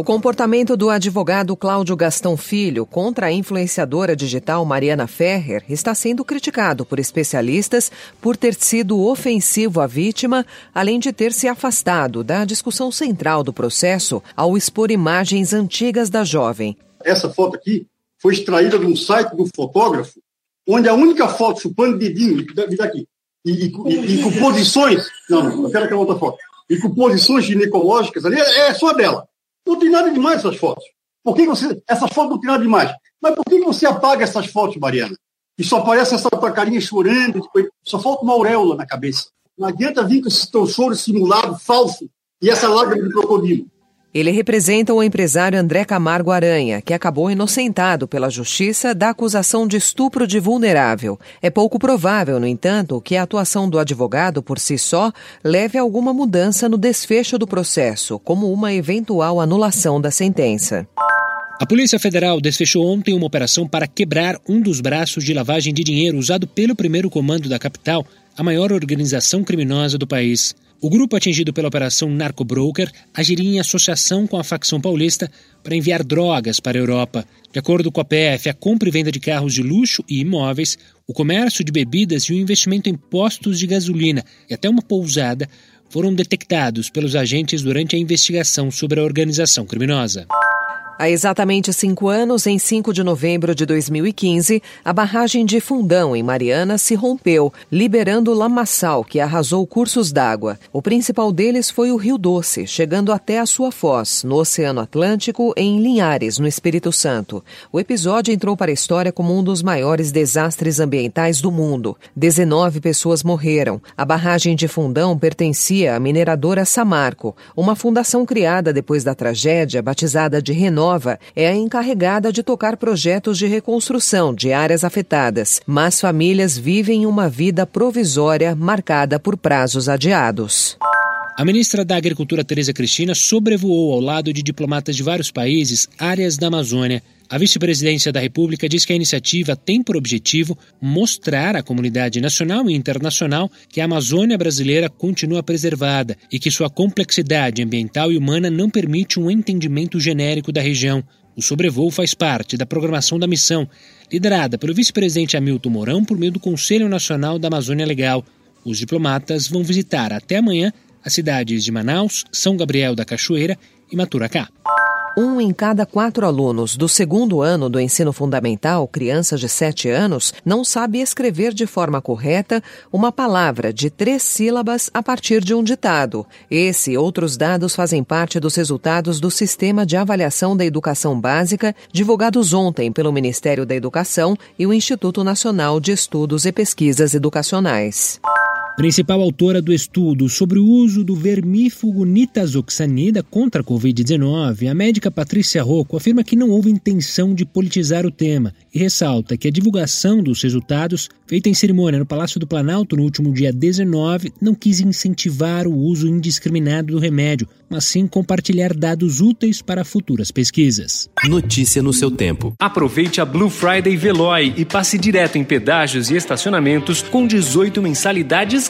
O comportamento do advogado Cláudio Gastão Filho contra a influenciadora digital Mariana Ferrer está sendo criticado por especialistas por ter sido ofensivo à vítima, além de ter se afastado da discussão central do processo ao expor imagens antigas da jovem. Essa foto aqui foi extraída de um site do fotógrafo, onde a única foto chupando dedinho, daqui, e, e, e, e com posições. Não, eu quero aquela outra foto. E com posições ginecológicas ali, é, é só dela. Não tem nada demais essas fotos. Por que você. Essas fotos não tem nada demais. Mas por que você apaga essas fotos, Mariana? E só aparece essa tua carinha chorando, só falta uma auréola na cabeça. Não adianta vir com esse teu choro simulado, falso, e essa lágrima de crocodilo. Ele representa o empresário André Camargo Aranha, que acabou inocentado pela justiça da acusação de estupro de vulnerável. É pouco provável, no entanto, que a atuação do advogado por si só leve a alguma mudança no desfecho do processo, como uma eventual anulação da sentença. A Polícia Federal desfechou ontem uma operação para quebrar um dos braços de lavagem de dinheiro usado pelo primeiro comando da capital, a maior organização criminosa do país. O grupo atingido pela operação Narcobroker agiria em associação com a facção paulista para enviar drogas para a Europa. De acordo com a PF, a compra e venda de carros de luxo e imóveis, o comércio de bebidas e o investimento em postos de gasolina e até uma pousada foram detectados pelos agentes durante a investigação sobre a organização criminosa. Há exatamente cinco anos, em 5 de novembro de 2015, a barragem de Fundão, em Mariana, se rompeu, liberando lamaçal, que arrasou cursos d'água. O principal deles foi o Rio Doce, chegando até a sua foz, no Oceano Atlântico, em Linhares, no Espírito Santo. O episódio entrou para a história como um dos maiores desastres ambientais do mundo. 19 pessoas morreram. A barragem de Fundão pertencia à mineradora Samarco, uma fundação criada depois da tragédia, batizada de Renova Nova é a encarregada de tocar projetos de reconstrução de áreas afetadas, mas famílias vivem uma vida provisória marcada por prazos adiados. A ministra da Agricultura, Tereza Cristina, sobrevoou ao lado de diplomatas de vários países áreas da Amazônia. A vice-presidência da República diz que a iniciativa tem por objetivo mostrar à comunidade nacional e internacional que a Amazônia brasileira continua preservada e que sua complexidade ambiental e humana não permite um entendimento genérico da região. O sobrevoo faz parte da programação da missão, liderada pelo vice-presidente Hamilton Mourão por meio do Conselho Nacional da Amazônia Legal. Os diplomatas vão visitar até amanhã as cidades de Manaus, São Gabriel da Cachoeira e Maturacá. Um em cada quatro alunos do segundo ano do ensino fundamental, crianças de 7 anos, não sabe escrever de forma correta uma palavra de três sílabas a partir de um ditado. Esse e outros dados fazem parte dos resultados do Sistema de Avaliação da Educação Básica, divulgados ontem pelo Ministério da Educação e o Instituto Nacional de Estudos e Pesquisas Educacionais. Principal autora do estudo sobre o uso do vermífugo nitazoxanida contra a Covid-19, a médica Patrícia Rocco afirma que não houve intenção de politizar o tema e ressalta que a divulgação dos resultados, feita em cerimônia no Palácio do Planalto no último dia 19, não quis incentivar o uso indiscriminado do remédio, mas sim compartilhar dados úteis para futuras pesquisas. Notícia no seu tempo. Aproveite a Blue Friday Veloy e passe direto em pedágios e estacionamentos com 18 mensalidades